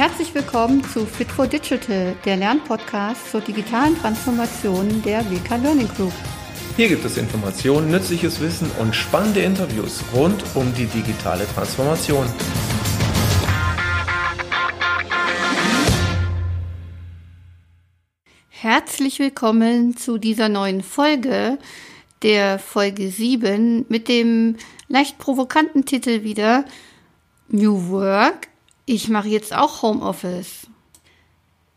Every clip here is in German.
Herzlich willkommen zu Fit for Digital, der Lernpodcast zur digitalen Transformation der WK Learning Group. Hier gibt es Informationen, nützliches Wissen und spannende Interviews rund um die digitale Transformation. Herzlich willkommen zu dieser neuen Folge, der Folge 7, mit dem leicht provokanten Titel wieder New Work. Ich mache jetzt auch Homeoffice.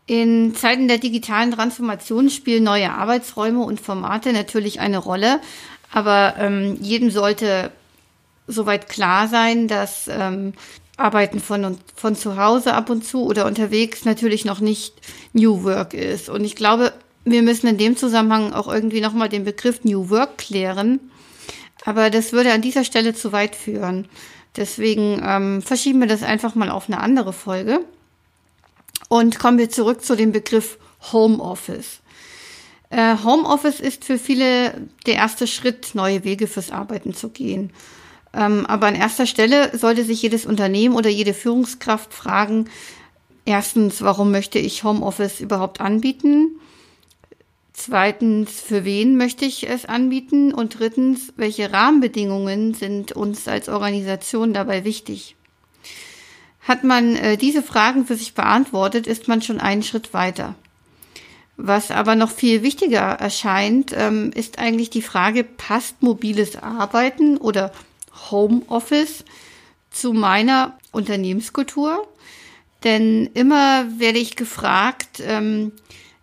In Zeiten der digitalen Transformation spielen neue Arbeitsräume und Formate natürlich eine Rolle, aber ähm, jedem sollte soweit klar sein, dass ähm, Arbeiten von, von zu Hause ab und zu oder unterwegs natürlich noch nicht New Work ist. Und ich glaube, wir müssen in dem Zusammenhang auch irgendwie nochmal den Begriff New Work klären. Aber das würde an dieser Stelle zu weit führen. Deswegen ähm, verschieben wir das einfach mal auf eine andere Folge. Und kommen wir zurück zu dem Begriff Homeoffice. Äh, Homeoffice ist für viele der erste Schritt, neue Wege fürs Arbeiten zu gehen. Ähm, aber an erster Stelle sollte sich jedes Unternehmen oder jede Führungskraft fragen, erstens, warum möchte ich Homeoffice überhaupt anbieten? Zweitens, für wen möchte ich es anbieten? Und drittens, welche Rahmenbedingungen sind uns als Organisation dabei wichtig? Hat man äh, diese Fragen für sich beantwortet, ist man schon einen Schritt weiter. Was aber noch viel wichtiger erscheint, ähm, ist eigentlich die Frage, passt mobiles Arbeiten oder Homeoffice zu meiner Unternehmenskultur? Denn immer werde ich gefragt, ähm,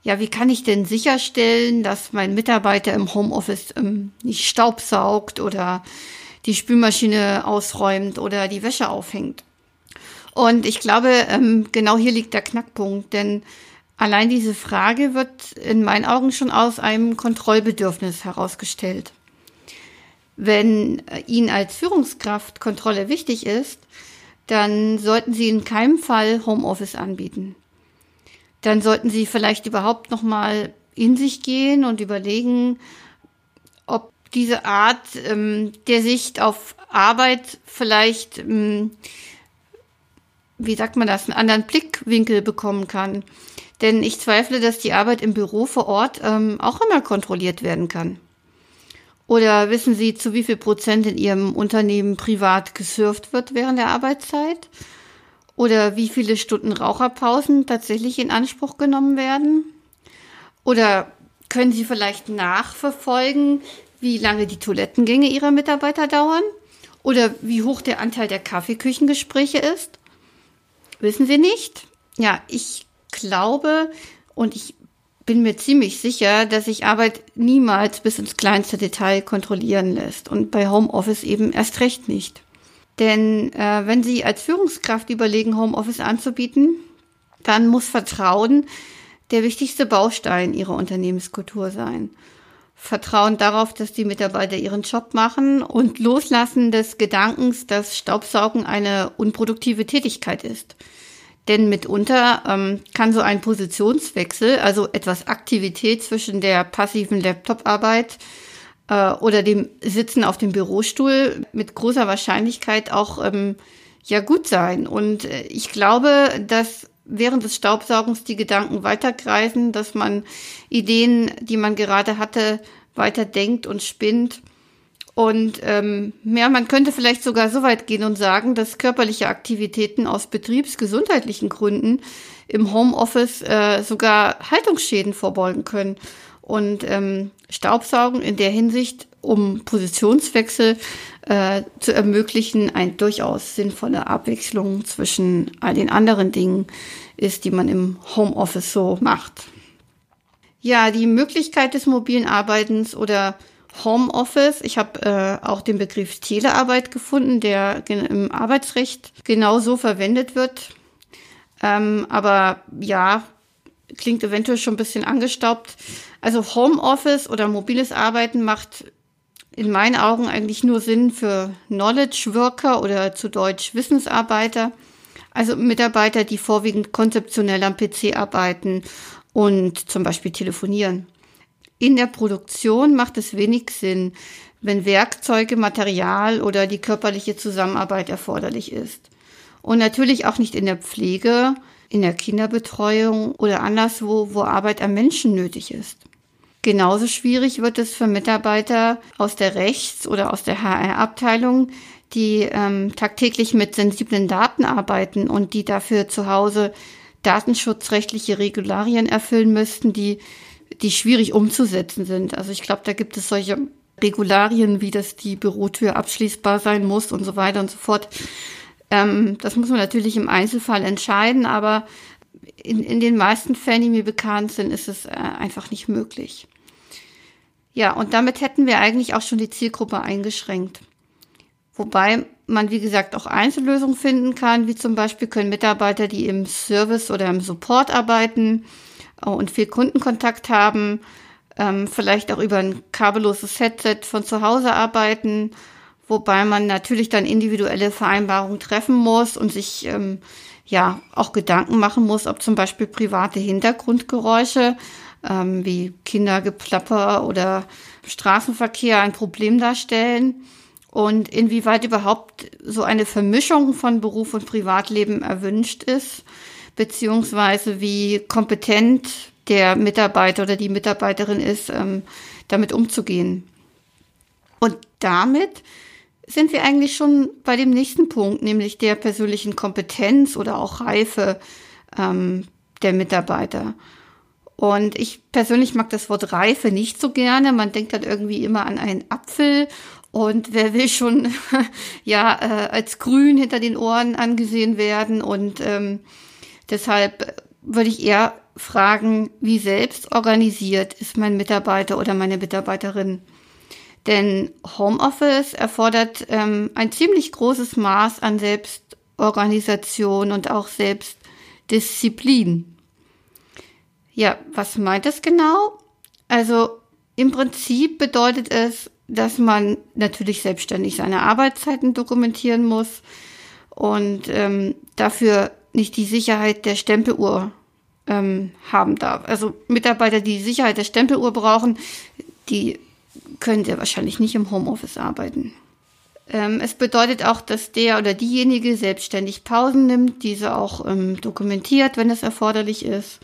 ja, wie kann ich denn sicherstellen, dass mein Mitarbeiter im Homeoffice ähm, nicht staubsaugt oder die Spülmaschine ausräumt oder die Wäsche aufhängt? Und ich glaube, ähm, genau hier liegt der Knackpunkt, denn allein diese Frage wird in meinen Augen schon aus einem Kontrollbedürfnis herausgestellt. Wenn äh, Ihnen als Führungskraft Kontrolle wichtig ist, dann sollten Sie in keinem Fall Homeoffice anbieten. Dann sollten Sie vielleicht überhaupt noch mal in sich gehen und überlegen, ob diese Art ähm, der Sicht auf Arbeit vielleicht ähm, wie sagt man das, einen anderen Blickwinkel bekommen kann. Denn ich zweifle, dass die Arbeit im Büro vor Ort ähm, auch immer kontrolliert werden kann. Oder wissen Sie, zu wie viel Prozent in Ihrem Unternehmen privat gesurft wird während der Arbeitszeit? Oder wie viele Stunden Raucherpausen tatsächlich in Anspruch genommen werden? Oder können Sie vielleicht nachverfolgen, wie lange die Toilettengänge Ihrer Mitarbeiter dauern? Oder wie hoch der Anteil der Kaffeeküchengespräche ist? Wissen Sie nicht? Ja, ich glaube und ich bin mir ziemlich sicher, dass sich Arbeit niemals bis ins kleinste Detail kontrollieren lässt und bei Homeoffice eben erst recht nicht. Denn äh, wenn Sie als Führungskraft überlegen, Homeoffice anzubieten, dann muss Vertrauen der wichtigste Baustein Ihrer Unternehmenskultur sein. Vertrauen darauf, dass die Mitarbeiter ihren Job machen und Loslassen des Gedankens, dass Staubsaugen eine unproduktive Tätigkeit ist. Denn mitunter ähm, kann so ein Positionswechsel, also etwas Aktivität zwischen der passiven Laptop-Arbeit äh, oder dem Sitzen auf dem Bürostuhl mit großer Wahrscheinlichkeit auch ähm, ja gut sein. Und äh, ich glaube, dass während des Staubsaugens die Gedanken weiterkreisen, dass man Ideen, die man gerade hatte, weiter denkt und spinnt. Und ähm, ja, man könnte vielleicht sogar so weit gehen und sagen, dass körperliche Aktivitäten aus betriebsgesundheitlichen Gründen im Homeoffice äh, sogar Haltungsschäden vorbeugen können. Und ähm, Staubsaugen in der Hinsicht, um Positionswechsel äh, zu ermöglichen, ein durchaus sinnvolle Abwechslung zwischen all den anderen Dingen ist, die man im Homeoffice so macht. Ja, die Möglichkeit des mobilen Arbeitens oder Homeoffice. Ich habe äh, auch den Begriff Telearbeit gefunden, der im Arbeitsrecht genauso verwendet wird. Ähm, aber ja, klingt eventuell schon ein bisschen angestaubt. Also Homeoffice oder mobiles Arbeiten macht in meinen Augen eigentlich nur Sinn für Knowledge Worker oder zu Deutsch Wissensarbeiter. Also Mitarbeiter, die vorwiegend konzeptionell am PC arbeiten und zum Beispiel telefonieren. In der Produktion macht es wenig Sinn, wenn Werkzeuge, Material oder die körperliche Zusammenarbeit erforderlich ist. Und natürlich auch nicht in der Pflege, in der Kinderbetreuung oder anderswo, wo Arbeit am Menschen nötig ist. Genauso schwierig wird es für Mitarbeiter aus der Rechts- oder aus der HR-Abteilung, die ähm, tagtäglich mit sensiblen Daten arbeiten und die dafür zu Hause datenschutzrechtliche Regularien erfüllen müssten, die, die schwierig umzusetzen sind. Also ich glaube, da gibt es solche Regularien, wie dass die Bürotür abschließbar sein muss und so weiter und so fort. Ähm, das muss man natürlich im Einzelfall entscheiden, aber in, in den meisten Fällen, die mir bekannt sind, ist es äh, einfach nicht möglich. Ja, und damit hätten wir eigentlich auch schon die Zielgruppe eingeschränkt. Wobei man, wie gesagt, auch Einzellösungen finden kann, wie zum Beispiel können Mitarbeiter, die im Service oder im Support arbeiten äh, und viel Kundenkontakt haben, ähm, vielleicht auch über ein kabelloses Headset von zu Hause arbeiten, wobei man natürlich dann individuelle Vereinbarungen treffen muss und sich ähm, ja auch Gedanken machen muss, ob zum Beispiel private Hintergrundgeräusche ähm, wie Kindergeplapper oder Straßenverkehr ein Problem darstellen und inwieweit überhaupt so eine Vermischung von Beruf und Privatleben erwünscht ist, beziehungsweise wie kompetent der Mitarbeiter oder die Mitarbeiterin ist, ähm, damit umzugehen. Und damit sind wir eigentlich schon bei dem nächsten Punkt, nämlich der persönlichen Kompetenz oder auch Reife ähm, der Mitarbeiter. Und ich persönlich mag das Wort Reife nicht so gerne. Man denkt dann irgendwie immer an einen Apfel und wer will schon ja äh, als grün hinter den Ohren angesehen werden. Und ähm, deshalb würde ich eher fragen, wie selbst organisiert ist mein Mitarbeiter oder meine Mitarbeiterin. Denn Homeoffice erfordert ähm, ein ziemlich großes Maß an Selbstorganisation und auch Selbstdisziplin. Ja, was meint das genau? Also im Prinzip bedeutet es, dass man natürlich selbstständig seine Arbeitszeiten dokumentieren muss und ähm, dafür nicht die Sicherheit der Stempeluhr ähm, haben darf. Also Mitarbeiter, die Sicherheit der Stempeluhr brauchen, die können sehr wahrscheinlich nicht im Homeoffice arbeiten. Ähm, es bedeutet auch, dass der oder diejenige selbstständig Pausen nimmt, diese auch ähm, dokumentiert, wenn es erforderlich ist.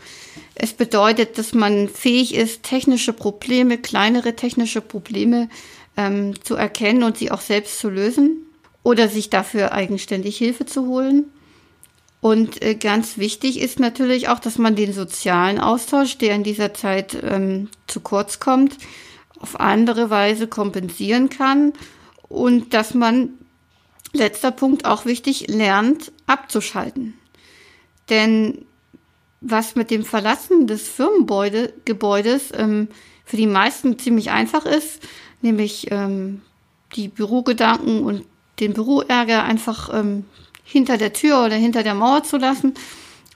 Es bedeutet, dass man fähig ist, technische Probleme, kleinere technische Probleme ähm, zu erkennen und sie auch selbst zu lösen oder sich dafür eigenständig Hilfe zu holen. Und äh, ganz wichtig ist natürlich auch, dass man den sozialen Austausch, der in dieser Zeit ähm, zu kurz kommt, auf andere Weise kompensieren kann und dass man, letzter Punkt auch wichtig, lernt abzuschalten. Denn was mit dem Verlassen des Firmengebäudes ähm, für die meisten ziemlich einfach ist, nämlich ähm, die Bürogedanken und den Büroärger einfach ähm, hinter der Tür oder hinter der Mauer zu lassen,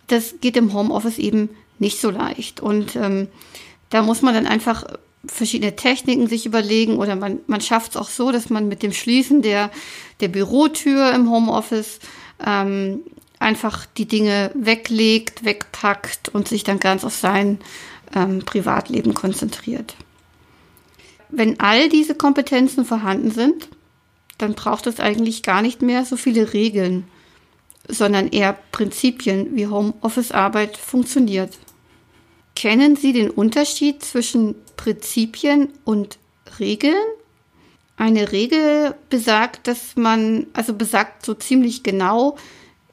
das geht im Homeoffice eben nicht so leicht. Und ähm, da muss man dann einfach verschiedene Techniken sich überlegen oder man, man schafft es auch so, dass man mit dem Schließen der, der Bürotür im Homeoffice ähm, einfach die Dinge weglegt, wegpackt und sich dann ganz auf sein ähm, Privatleben konzentriert. Wenn all diese Kompetenzen vorhanden sind, dann braucht es eigentlich gar nicht mehr so viele Regeln sondern eher Prinzipien, wie Homeoffice-Arbeit funktioniert. Kennen Sie den Unterschied zwischen Prinzipien und Regeln? Eine Regel besagt, dass man, also besagt so ziemlich genau,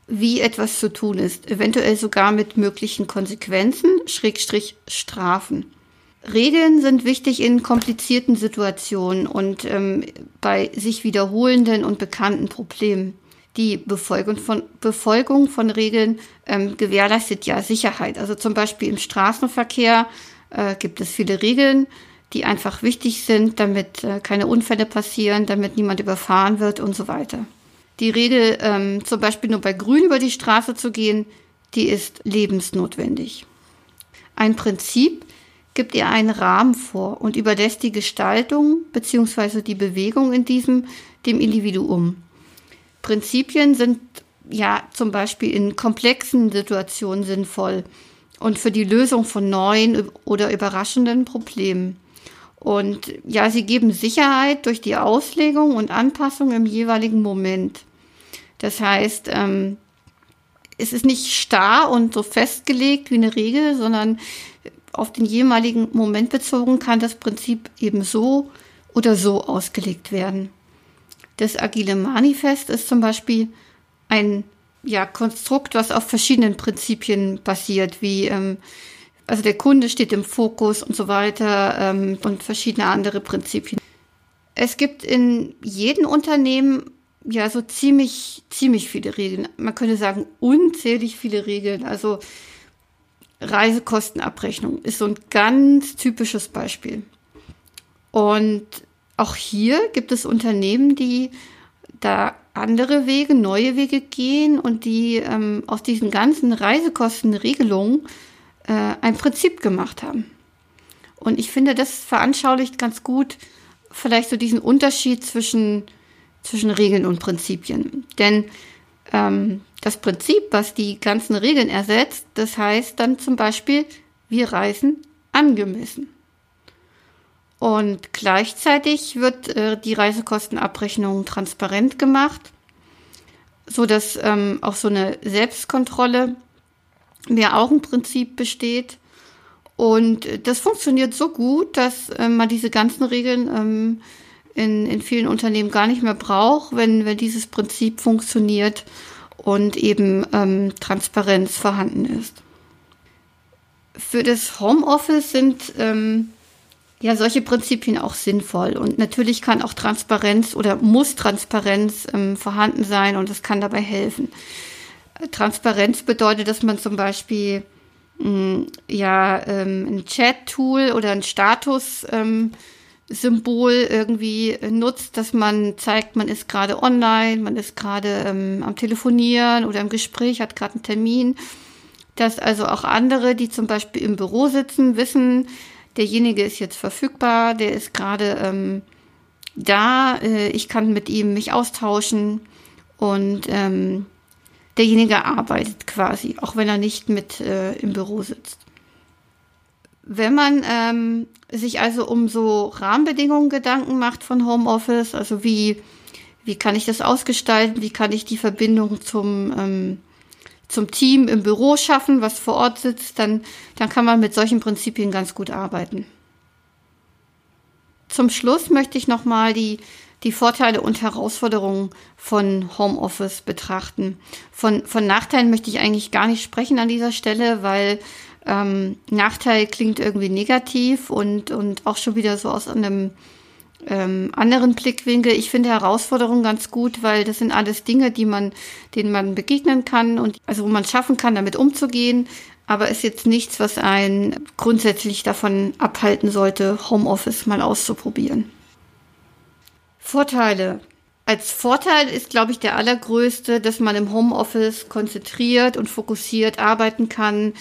wie etwas zu tun ist, eventuell sogar mit möglichen Konsequenzen, Schrägstrich Strafen. Regeln sind wichtig in komplizierten Situationen und ähm, bei sich wiederholenden und bekannten Problemen die Befolgung von, Befolgung von Regeln ähm, gewährleistet ja Sicherheit. Also zum Beispiel im Straßenverkehr äh, gibt es viele Regeln, die einfach wichtig sind, damit äh, keine Unfälle passieren, damit niemand überfahren wird und so weiter. Die Regel, ähm, zum Beispiel nur bei Grün über die Straße zu gehen, die ist lebensnotwendig. Ein Prinzip gibt ihr einen Rahmen vor und überlässt die Gestaltung bzw. die Bewegung in diesem dem Individuum. Prinzipien sind ja zum Beispiel in komplexen Situationen sinnvoll und für die Lösung von neuen oder überraschenden Problemen. Und ja, sie geben Sicherheit durch die Auslegung und Anpassung im jeweiligen Moment. Das heißt, ähm, es ist nicht starr und so festgelegt wie eine Regel, sondern auf den jeweiligen Moment bezogen kann das Prinzip eben so oder so ausgelegt werden. Das agile Manifest ist zum Beispiel ein ja, Konstrukt, was auf verschiedenen Prinzipien basiert, wie ähm, also der Kunde steht im Fokus und so weiter ähm, und verschiedene andere Prinzipien. Es gibt in jedem Unternehmen ja so ziemlich, ziemlich viele Regeln. Man könnte sagen, unzählig viele Regeln. Also Reisekostenabrechnung ist so ein ganz typisches Beispiel. Und auch hier gibt es Unternehmen, die da andere Wege, neue Wege gehen und die ähm, aus diesen ganzen Reisekostenregelungen äh, ein Prinzip gemacht haben. Und ich finde, das veranschaulicht ganz gut vielleicht so diesen Unterschied zwischen, zwischen Regeln und Prinzipien. Denn ähm, das Prinzip, was die ganzen Regeln ersetzt, das heißt dann zum Beispiel, wir reisen angemessen. Und gleichzeitig wird äh, die Reisekostenabrechnung transparent gemacht, so dass ähm, auch so eine Selbstkontrolle mehr Augenprinzip besteht. Und das funktioniert so gut, dass äh, man diese ganzen Regeln ähm, in, in vielen Unternehmen gar nicht mehr braucht, wenn, wenn dieses Prinzip funktioniert und eben ähm, Transparenz vorhanden ist. Für das Homeoffice sind ähm, ja solche Prinzipien auch sinnvoll. Und natürlich kann auch Transparenz oder muss Transparenz ähm, vorhanden sein und es kann dabei helfen. Transparenz bedeutet, dass man zum Beispiel mh, mm, ja ähm, ein Chat-Tool oder ein Status ähm, irgendwie nutzt, dass man zeigt, man ist gerade online, man ist gerade ähm, am Telefonieren oder im Gespräch, hat gerade einen Termin. Dass also auch andere, die zum Beispiel im Büro sitzen, wissen, derjenige ist jetzt verfügbar, der ist gerade ähm, da, äh, ich kann mit ihm mich austauschen und ähm, derjenige arbeitet quasi, auch wenn er nicht mit äh, im Büro sitzt. Wenn man ähm, sich also um so Rahmenbedingungen Gedanken macht von Homeoffice, also wie, wie kann ich das ausgestalten, wie kann ich die Verbindung zum, ähm, zum Team im Büro schaffen, was vor Ort sitzt, dann, dann kann man mit solchen Prinzipien ganz gut arbeiten. Zum Schluss möchte ich nochmal die, die Vorteile und Herausforderungen von Homeoffice betrachten. Von, von Nachteilen möchte ich eigentlich gar nicht sprechen an dieser Stelle, weil ähm, Nachteil klingt irgendwie negativ und, und auch schon wieder so aus einem ähm, anderen Blickwinkel. Ich finde Herausforderungen ganz gut, weil das sind alles Dinge, die man, denen man begegnen kann und also wo man schaffen kann, damit umzugehen. Aber ist jetzt nichts, was einen grundsätzlich davon abhalten sollte, Homeoffice mal auszuprobieren. Vorteile. Als Vorteil ist, glaube ich, der allergrößte, dass man im Homeoffice konzentriert und fokussiert arbeiten kann,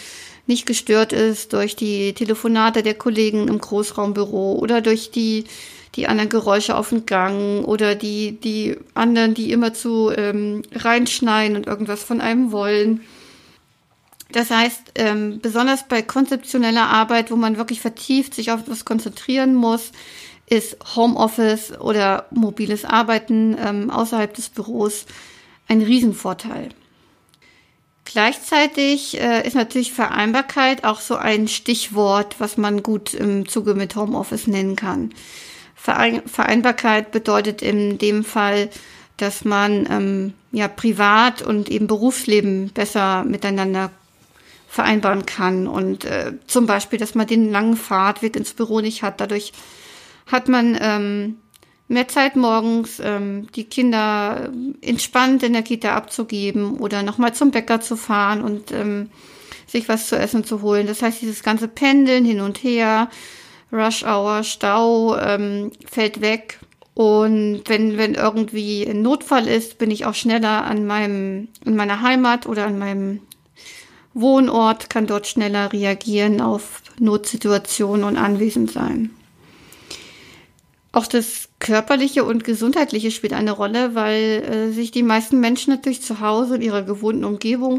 nicht gestört ist durch die Telefonate der Kollegen im Großraumbüro oder durch die, die anderen Geräusche auf dem Gang oder die, die anderen, die immer zu ähm, reinschneiden und irgendwas von einem wollen. Das heißt, ähm, besonders bei konzeptioneller Arbeit, wo man wirklich vertieft sich auf etwas konzentrieren muss, ist Homeoffice oder mobiles Arbeiten ähm, außerhalb des Büros ein Riesenvorteil. Gleichzeitig äh, ist natürlich Vereinbarkeit auch so ein Stichwort, was man gut im Zuge mit Homeoffice nennen kann. Verein Vereinbarkeit bedeutet in dem Fall, dass man ähm, ja privat und eben Berufsleben besser miteinander vereinbaren kann und äh, zum Beispiel, dass man den langen Fahrtweg ins Büro nicht hat. Dadurch hat man ähm, mehr Zeit morgens, ähm, die Kinder entspannt in der Kita abzugeben oder nochmal zum Bäcker zu fahren und ähm, sich was zu essen zu holen. Das heißt, dieses ganze Pendeln hin und her, Rush Hour, Stau ähm, fällt weg. Und wenn, wenn irgendwie ein Notfall ist, bin ich auch schneller an meinem, in meiner Heimat oder an meinem Wohnort, kann dort schneller reagieren auf Notsituationen und anwesend sein. Auch das körperliche und gesundheitliche spielt eine Rolle, weil äh, sich die meisten Menschen natürlich zu Hause in ihrer gewohnten Umgebung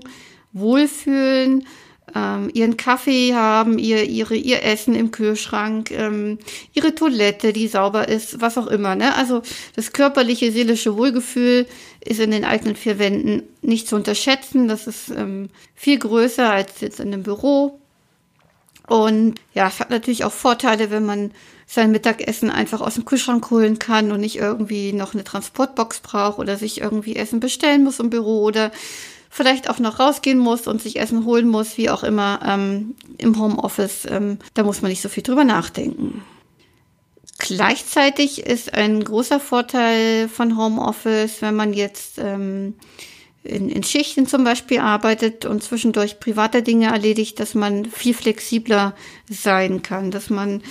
wohlfühlen, ähm, ihren Kaffee haben, ihr, ihre, ihr Essen im Kühlschrank, ähm, ihre Toilette, die sauber ist, was auch immer. Ne? Also das körperliche, seelische Wohlgefühl ist in den eigenen vier Wänden nicht zu unterschätzen. Das ist ähm, viel größer als jetzt in einem Büro. Und ja, es hat natürlich auch Vorteile, wenn man sein Mittagessen einfach aus dem Kühlschrank holen kann und nicht irgendwie noch eine Transportbox braucht oder sich irgendwie Essen bestellen muss im Büro oder vielleicht auch noch rausgehen muss und sich Essen holen muss, wie auch immer ähm, im Homeoffice. Ähm, da muss man nicht so viel drüber nachdenken. Gleichzeitig ist ein großer Vorteil von Homeoffice, wenn man jetzt ähm, in, in Schichten zum Beispiel arbeitet und zwischendurch private Dinge erledigt, dass man viel flexibler sein kann, dass man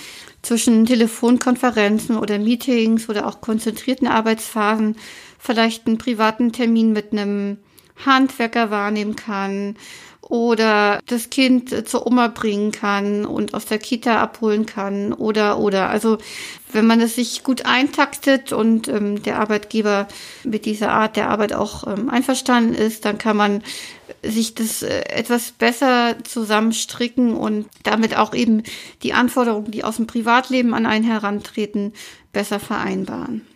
zwischen Telefonkonferenzen oder Meetings oder auch konzentrierten Arbeitsphasen vielleicht einen privaten Termin mit einem Handwerker wahrnehmen kann oder das Kind zur Oma bringen kann und aus der Kita abholen kann oder oder also wenn man es sich gut eintaktet und ähm, der Arbeitgeber mit dieser Art der Arbeit auch ähm, einverstanden ist, dann kann man sich das äh, etwas besser zusammenstricken und damit auch eben die Anforderungen, die aus dem Privatleben an einen herantreten, besser vereinbaren.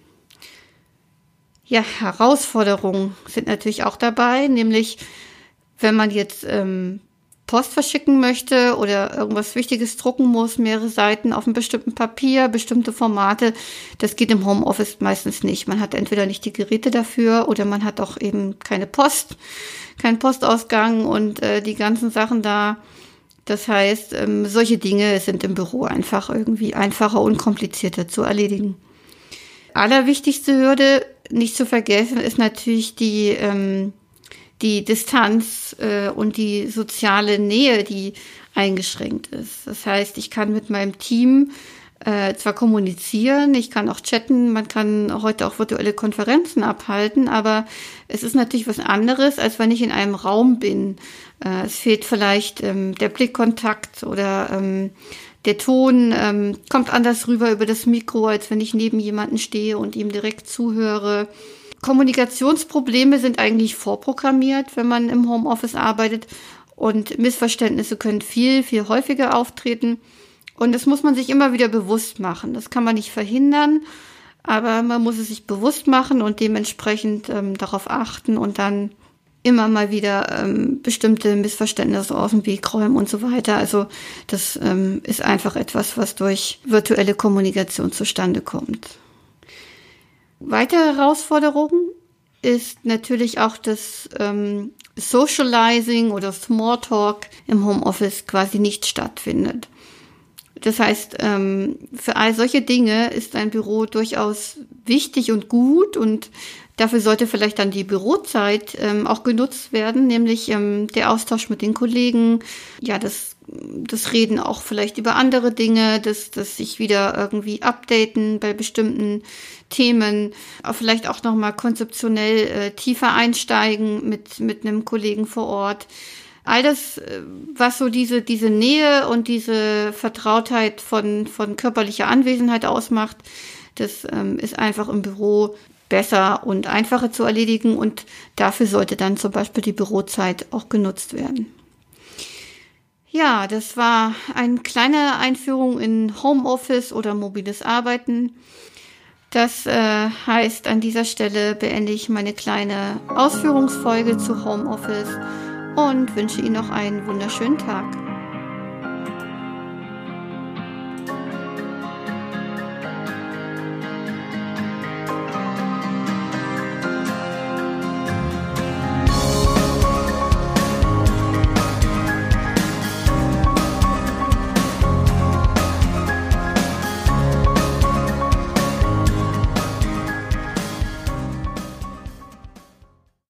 Ja, Herausforderungen sind natürlich auch dabei, nämlich wenn man jetzt ähm, Post verschicken möchte oder irgendwas Wichtiges drucken muss, mehrere Seiten auf einem bestimmten Papier, bestimmte Formate, das geht im Homeoffice meistens nicht. Man hat entweder nicht die Geräte dafür oder man hat auch eben keine Post, keinen Postausgang und äh, die ganzen Sachen da. Das heißt, ähm, solche Dinge sind im Büro einfach irgendwie einfacher und komplizierter zu erledigen. Allerwichtigste Hürde, nicht zu vergessen, ist natürlich die ähm, die Distanz äh, und die soziale Nähe, die eingeschränkt ist. Das heißt, ich kann mit meinem Team äh, zwar kommunizieren, ich kann auch chatten, man kann heute auch virtuelle Konferenzen abhalten, aber es ist natürlich was anderes, als wenn ich in einem Raum bin. Äh, es fehlt vielleicht ähm, der Blickkontakt oder ähm, der Ton ähm, kommt anders rüber über das Mikro, als wenn ich neben jemanden stehe und ihm direkt zuhöre. Kommunikationsprobleme sind eigentlich vorprogrammiert, wenn man im Homeoffice arbeitet und Missverständnisse können viel, viel häufiger auftreten. Und das muss man sich immer wieder bewusst machen. Das kann man nicht verhindern, aber man muss es sich bewusst machen und dementsprechend ähm, darauf achten und dann immer mal wieder ähm, bestimmte Missverständnisse aus dem Weg räumen und so weiter. Also das ähm, ist einfach etwas, was durch virtuelle Kommunikation zustande kommt. Weitere Herausforderung ist natürlich auch das ähm, Socializing oder Smalltalk im Homeoffice quasi nicht stattfindet. Das heißt, ähm, für all solche Dinge ist ein Büro durchaus wichtig und gut und dafür sollte vielleicht dann die Bürozeit ähm, auch genutzt werden, nämlich ähm, der Austausch mit den Kollegen, ja, das das Reden auch vielleicht über andere Dinge, das, das sich wieder irgendwie updaten bei bestimmten Themen, vielleicht auch nochmal konzeptionell äh, tiefer einsteigen mit, mit einem Kollegen vor Ort. All das, äh, was so diese, diese Nähe und diese Vertrautheit von, von körperlicher Anwesenheit ausmacht, das ähm, ist einfach im Büro besser und einfacher zu erledigen und dafür sollte dann zum Beispiel die Bürozeit auch genutzt werden. Ja, das war eine kleine Einführung in Homeoffice oder mobiles Arbeiten. Das äh, heißt, an dieser Stelle beende ich meine kleine Ausführungsfolge zu Homeoffice und wünsche Ihnen noch einen wunderschönen Tag.